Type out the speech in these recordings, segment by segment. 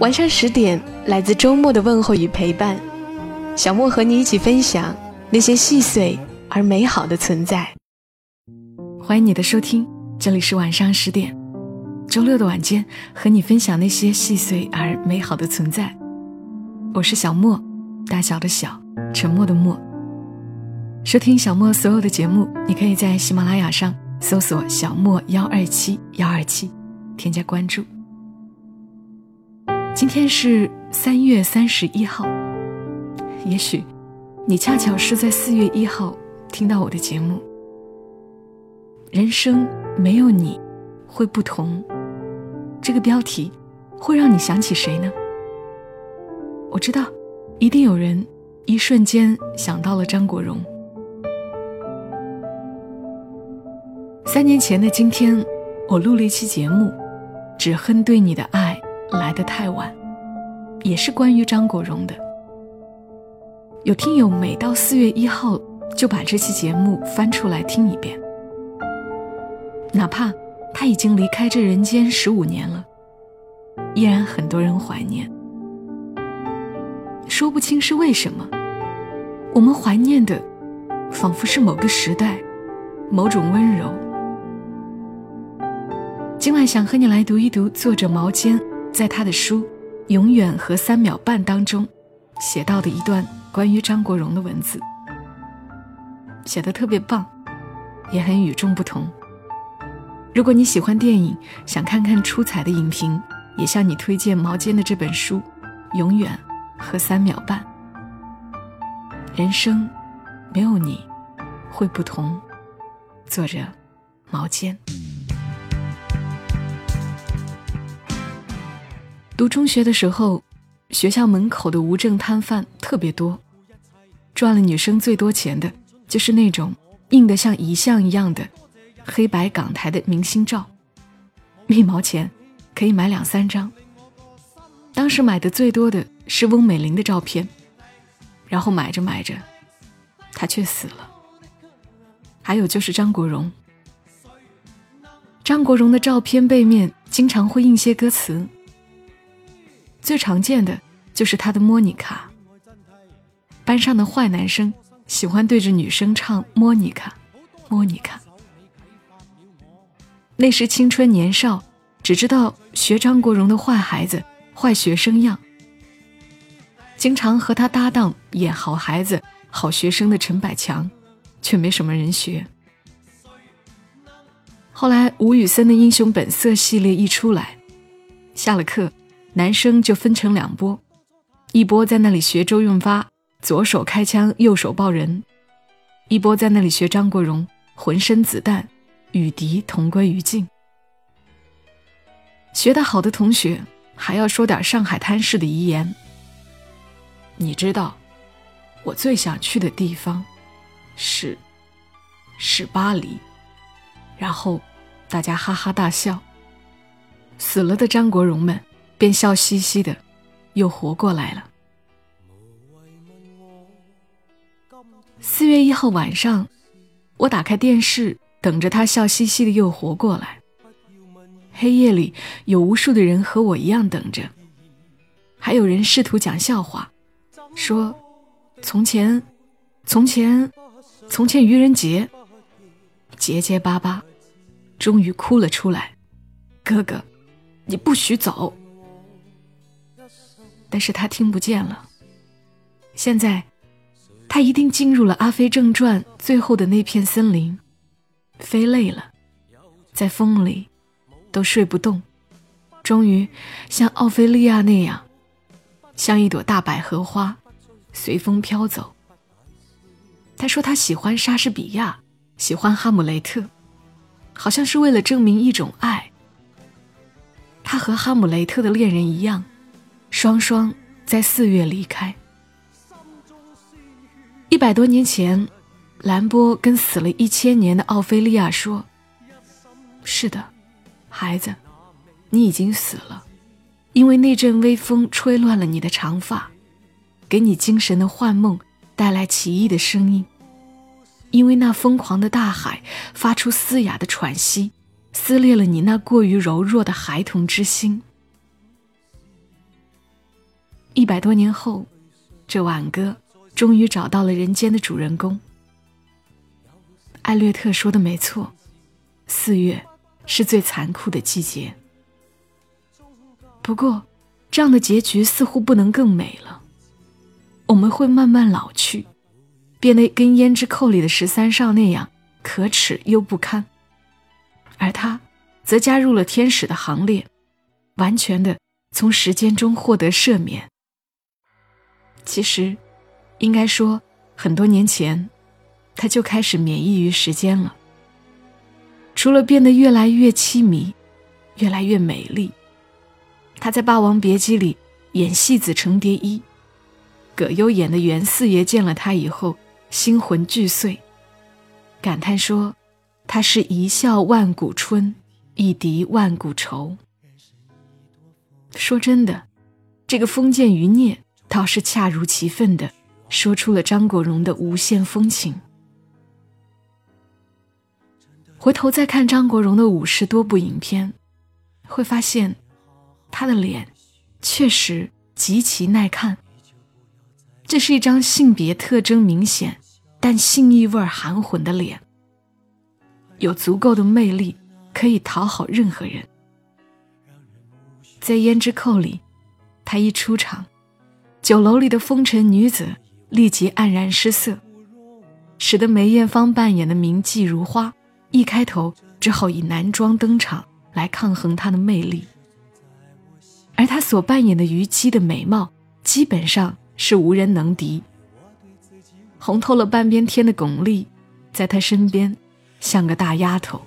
晚上十点，来自周末的问候与陪伴，小莫和你一起分享那些细碎而美好的存在。欢迎你的收听，这里是晚上十点，周六的晚间，和你分享那些细碎而美好的存在。我是小莫，大小的小，沉默的默。收听小莫所有的节目，你可以在喜马拉雅上搜索“小莫幺二七幺二七”，添加关注。今天是三月三十一号，也许你恰巧是在四月一号听到我的节目。人生没有你会不同，这个标题会让你想起谁呢？我知道，一定有人一瞬间想到了张国荣。三年前的今天，我录了一期节目，《只恨对你的爱》。来得太晚，也是关于张国荣的。有听友每到四月一号就把这期节目翻出来听一遍，哪怕他已经离开这人间十五年了，依然很多人怀念。说不清是为什么，我们怀念的仿佛是某个时代，某种温柔。今晚想和你来读一读作者毛尖。在他的书《永远和三秒半》当中，写到的一段关于张国荣的文字，写的特别棒，也很与众不同。如果你喜欢电影，想看看出彩的影评，也向你推荐毛尖的这本书《永远和三秒半》。人生没有你会不同。作者毛尖。读中学的时候，学校门口的无证摊贩特别多，赚了女生最多钱的，就是那种印得像遗像一样的黑白港台的明星照，一毛钱可以买两三张。当时买的最多的是翁美玲的照片，然后买着买着，她却死了。还有就是张国荣，张国荣的照片背面经常会印些歌词。最常见的就是他的《莫妮卡》。班上的坏男生喜欢对着女生唱《莫妮卡》，莫妮卡。那时青春年少，只知道学张国荣的坏孩子、坏学生样，经常和他搭档演好孩子、好学生的陈百强，却没什么人学。后来吴宇森的《英雄本色》系列一出来，下了课。男生就分成两波，一波在那里学周润发，左手开枪，右手抱人；一波在那里学张国荣，浑身子弹，与敌同归于尽。学得好的同学还要说点上海滩式的遗言。你知道，我最想去的地方，是，是巴黎。然后，大家哈哈大笑。死了的张国荣们。便笑嘻嘻的，又活过来了。四月一号晚上，我打开电视，等着他笑嘻嘻的又活过来。黑夜里有无数的人和我一样等着，还有人试图讲笑话，说：“从前，从前，从前愚人节。”结结巴巴，终于哭了出来：“哥哥，你不许走。”但是他听不见了。现在，他一定进入了《阿飞正传》最后的那片森林，飞累了，在风里都睡不动，终于像奥菲利亚那样，像一朵大百合花，随风飘走。他说他喜欢莎士比亚，喜欢哈姆雷特，好像是为了证明一种爱。他和哈姆雷特的恋人一样。双双在四月离开。一百多年前，兰波跟死了一千年的奥菲利亚说：“是的，孩子，你已经死了，因为那阵微风吹乱了你的长发，给你精神的幻梦带来奇异的声音。因为那疯狂的大海发出嘶哑的喘息，撕裂了你那过于柔弱的孩童之心。一百多年后，这挽歌。”终于找到了人间的主人公。艾略特说的没错，四月是最残酷的季节。不过，这样的结局似乎不能更美了。我们会慢慢老去，变得跟胭脂扣里的十三少那样可耻又不堪，而他则加入了天使的行列，完全的从时间中获得赦免。其实。应该说，很多年前，他就开始免疫于时间了。除了变得越来越凄迷，越来越美丽，他在《霸王别姬》里演戏子程蝶衣，葛优演的袁四爷见了他以后，心魂俱碎，感叹说：“他是一笑万古春，一笛万古愁。”说真的，这个封建余孽倒是恰如其分的。说出了张国荣的无限风情。回头再看张国荣的五十多部影片，会发现他的脸确实极其耐看。这是一张性别特征明显但性意味含混的脸，有足够的魅力可以讨好任何人。在《胭脂扣》里，他一出场，酒楼里的风尘女子。立即黯然失色，使得梅艳芳扮演的名妓如花一开头只好以男装登场来抗衡她的魅力，而她所扮演的虞姬的美貌基本上是无人能敌。红透了半边天的巩俐，在她身边像个大丫头。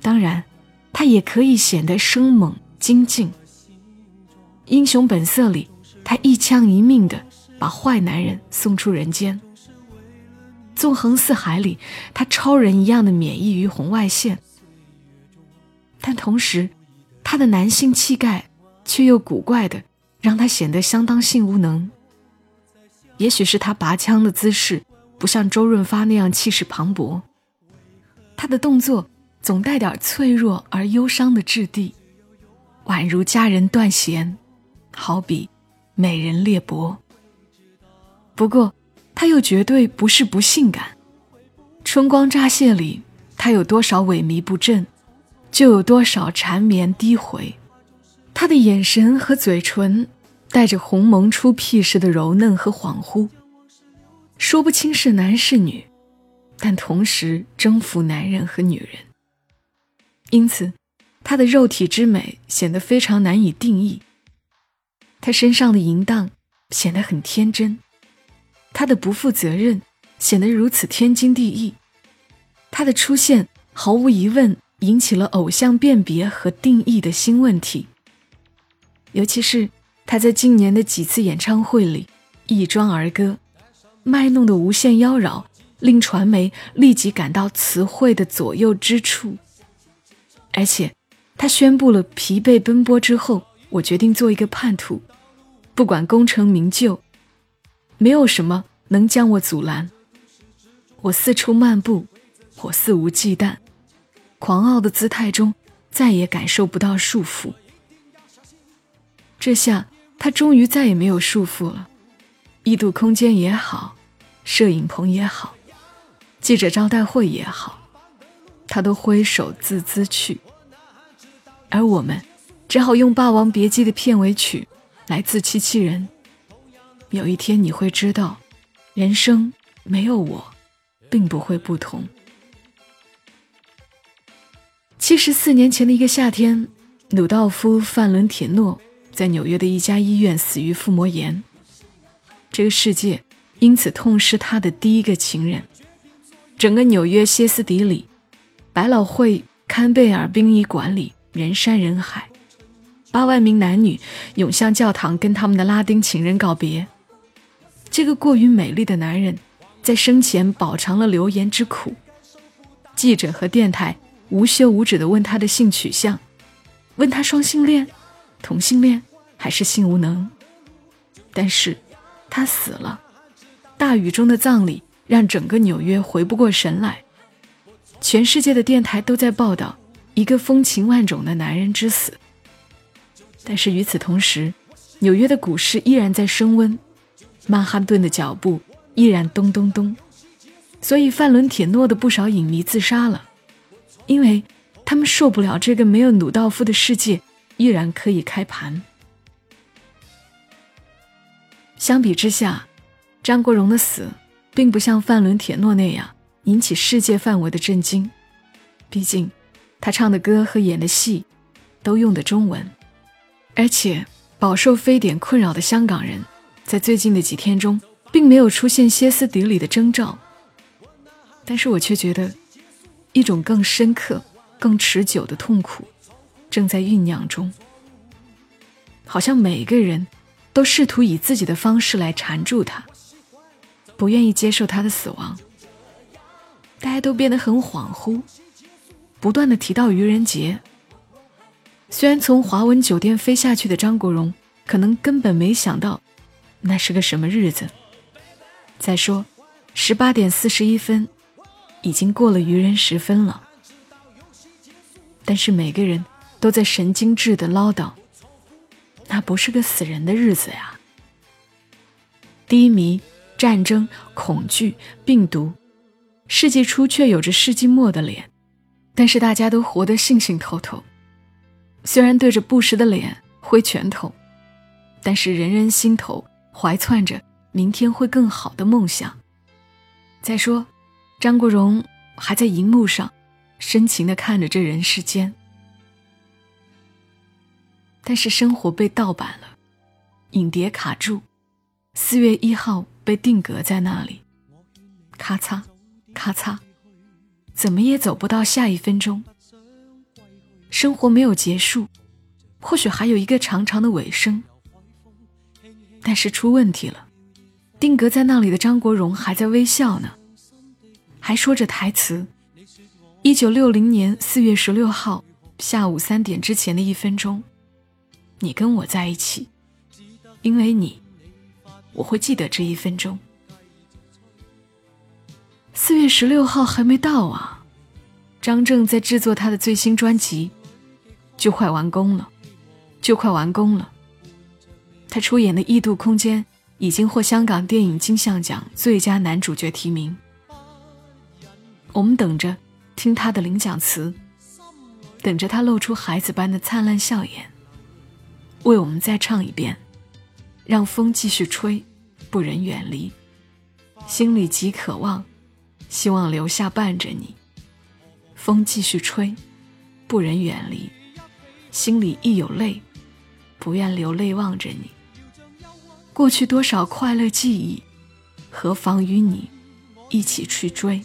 当然，她也可以显得生猛精进。《英雄本色》里，他一枪一命的。把坏男人送出人间。纵横四海里，他超人一样的免疫于红外线，但同时，他的男性气概却又古怪的让他显得相当性无能。也许是他拔枪的姿势不像周润发那样气势磅礴，他的动作总带点脆弱而忧伤的质地，宛如佳人断弦，好比美人裂帛。不过，他又绝对不是不性感。春光乍泄里，他有多少萎靡不振，就有多少缠绵低回。他的眼神和嘴唇，带着鸿蒙出屁似的柔嫩和恍惚，说不清是男是女，但同时征服男人和女人。因此，他的肉体之美显得非常难以定义。他身上的淫荡显得很天真。他的不负责任显得如此天经地义，他的出现毫无疑问引起了偶像辨别和定义的新问题。尤其是他在今年的几次演唱会里一装儿歌，卖弄的无限妖娆，令传媒立即感到词汇的左右之处。而且，他宣布了疲惫奔波之后，我决定做一个叛徒，不管功成名就。没有什么能将我阻拦。我四处漫步，我肆无忌惮，狂傲的姿态中再也感受不到束缚。这下他终于再也没有束缚了。异度空间也好，摄影棚也好，记者招待会也好，他都挥手自兹去。而我们只好用《霸王别姬》的片尾曲来自欺欺人。有一天你会知道，人生没有我，并不会不同。七十四年前的一个夏天，鲁道夫·范伦铁诺在纽约的一家医院死于腹膜炎。这个世界因此痛失他的第一个情人。整个纽约歇斯底里，百老汇、堪贝尔殡仪馆里人山人海，八万名男女涌向教堂，跟他们的拉丁情人告别。这个过于美丽的男人，在生前饱尝了流言之苦。记者和电台无休无止地问他的性取向，问他双性恋、同性恋还是性无能。但是，他死了。大雨中的葬礼让整个纽约回不过神来，全世界的电台都在报道一个风情万种的男人之死。但是与此同时，纽约的股市依然在升温。曼哈顿的脚步依然咚咚咚，所以范伦铁诺的不少影迷自杀了，因为他们受不了这个没有鲁道夫的世界依然可以开盘。相比之下，张国荣的死并不像范伦铁诺那样引起世界范围的震惊，毕竟他唱的歌和演的戏都用的中文，而且饱受非典困扰的香港人。在最近的几天中，并没有出现歇斯底里的征兆，但是我却觉得，一种更深刻、更持久的痛苦正在酝酿中。好像每个人都试图以自己的方式来缠住他，不愿意接受他的死亡。大家都变得很恍惚，不断的提到愚人节。虽然从华文酒店飞下去的张国荣，可能根本没想到。那是个什么日子？再说，十八点四十一分，已经过了愚人时分了。但是每个人都在神经质的唠叨，那不是个死人的日子呀。低迷、战争、恐惧、病毒，世纪初却有着世纪末的脸，但是大家都活得兴兴透透。虽然对着不实的脸挥拳头，但是人人心头。怀揣着明天会更好的梦想。再说，张国荣还在荧幕上深情地看着这人世间。但是生活被盗版了，影碟卡住，四月一号被定格在那里，咔嚓，咔嚓，怎么也走不到下一分钟。生活没有结束，或许还有一个长长的尾声。但是出问题了，定格在那里的张国荣还在微笑呢，还说着台词。一九六零年四月十六号下午三点之前的一分钟，你跟我在一起，因为你，我会记得这一分钟。四月十六号还没到啊，张正在制作他的最新专辑，就快完工了，就快完工了。他出演的《异度空间》已经获香港电影金像奖最佳男主角提名。我们等着听他的领奖词，等着他露出孩子般的灿烂笑颜，为我们再唱一遍：“让风继续吹，不忍远离，心里极渴望，希望留下伴着你。风继续吹，不忍远离，心里亦有泪，不愿流泪望着你。”过去多少快乐记忆，何妨与你一起去追？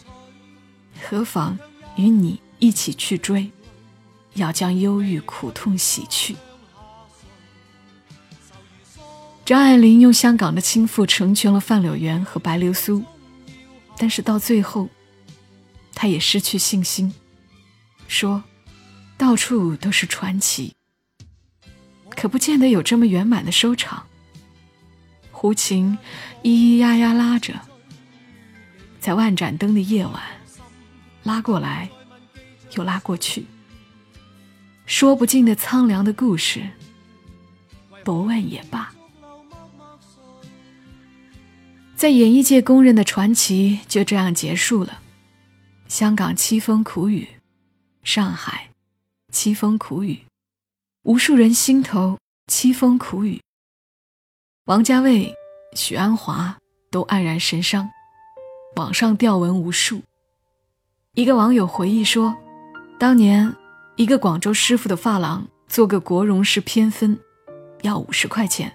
何妨与你一起去追？要将忧郁苦痛洗去。张爱玲用香港的倾覆成全了范柳园和白流苏，但是到最后，她也失去信心，说：“到处都是传奇，可不见得有这么圆满的收场。”胡琴咿咿呀呀拉着，在万盏灯的夜晚，拉过来，又拉过去，说不尽的苍凉的故事，不问也罢。在演艺界公认的传奇就这样结束了。香港凄风苦雨，上海凄风苦雨，无数人心头凄风苦雨。王家卫、许鞍华都黯然神伤，网上吊文无数。一个网友回忆说，当年一个广州师傅的发廊做个国荣式偏分，要五十块钱；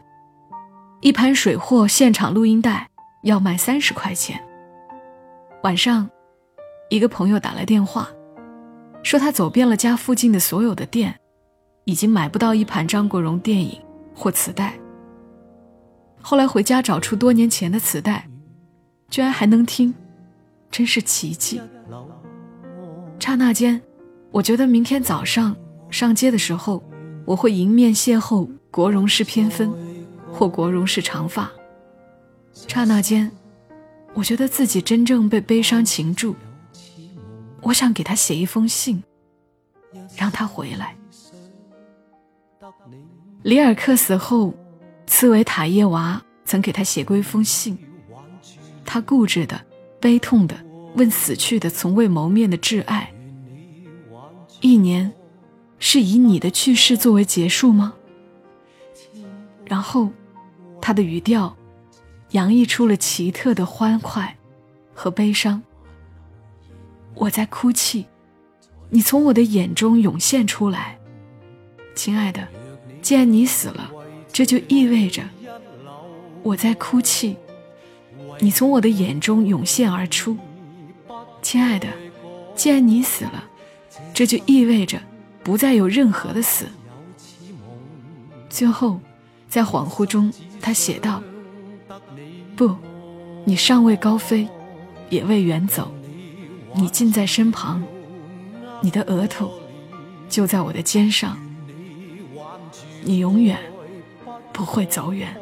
一盘水货现场录音带要卖三十块钱。晚上，一个朋友打来电话，说他走遍了家附近的所有的店，已经买不到一盘张国荣电影或磁带。后来回家找出多年前的磁带，居然还能听，真是奇迹。刹那间，我觉得明天早上上街的时候，我会迎面邂逅国荣是偏分，或国荣是长发。刹那间，我觉得自己真正被悲伤擒住。我想给他写一封信，让他回来。里尔克死后，茨维塔耶娃曾给他写过一封信。他固执的、悲痛的问死去的、从未谋面的挚爱：“一年，是以你的去世作为结束吗？”然后，他的语调。洋溢出了奇特的欢快和悲伤。我在哭泣，你从我的眼中涌现出来，亲爱的。既然你死了，这就意味着我在哭泣，你从我的眼中涌现而出，亲爱的。既然你死了，这就意味着不再有任何的死。最后，在恍惚中，他写道。不，你尚未高飞，也未远走，你近在身旁，你的额头就在我的肩上，你永远不会走远。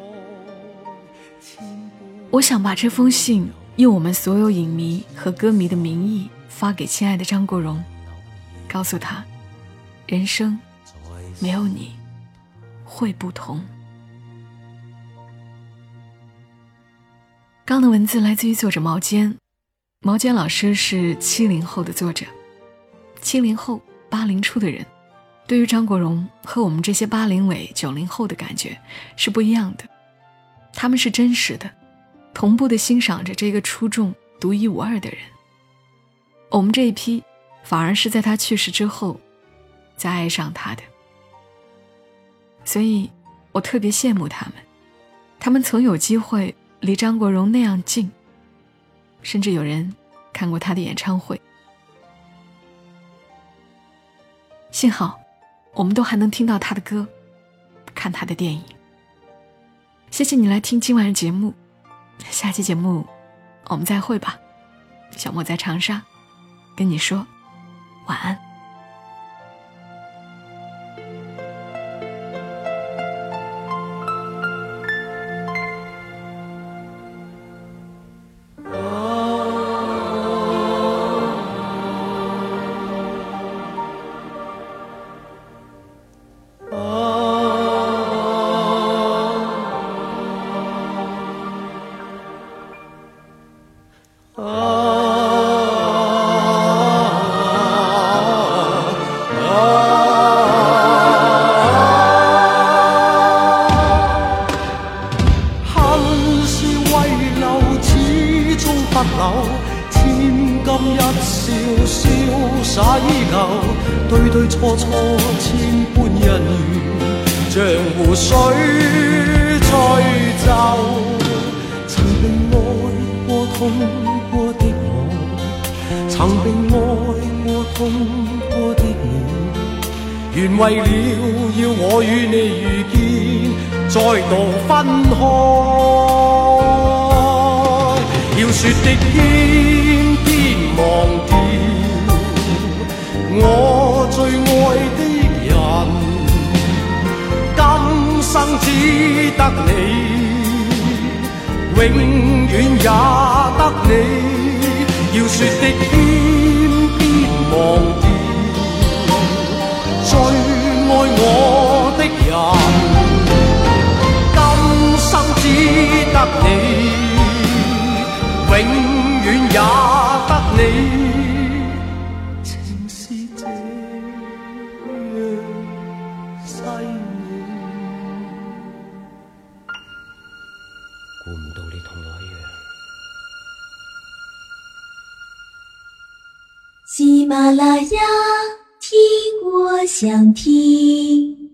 我想把这封信用我们所有影迷和歌迷的名义发给亲爱的张国荣，告诉他，人生没有你会不同。刚的文字来自于作者毛尖，毛尖老师是七零后的作者，七零后、八零初的人，对于张国荣和我们这些八零尾、九零后的感觉是不一样的，他们是真实的，同步的欣赏着这个出众、独一无二的人。我们这一批，反而是在他去世之后，才爱上他的，所以我特别羡慕他们，他们曾有机会。离张国荣那样近，甚至有人看过他的演唱会。幸好，我们都还能听到他的歌，看他的电影。谢谢你来听今晚的节目，下期节目我们再会吧。小莫在长沙，跟你说晚安。湖水吹走。曾被爱过、痛过的我，曾被爱过、痛过的你，原为了要我与你遇见，再度分开。要说的偏偏忘掉我。只得你，永远也得你。要说的想听。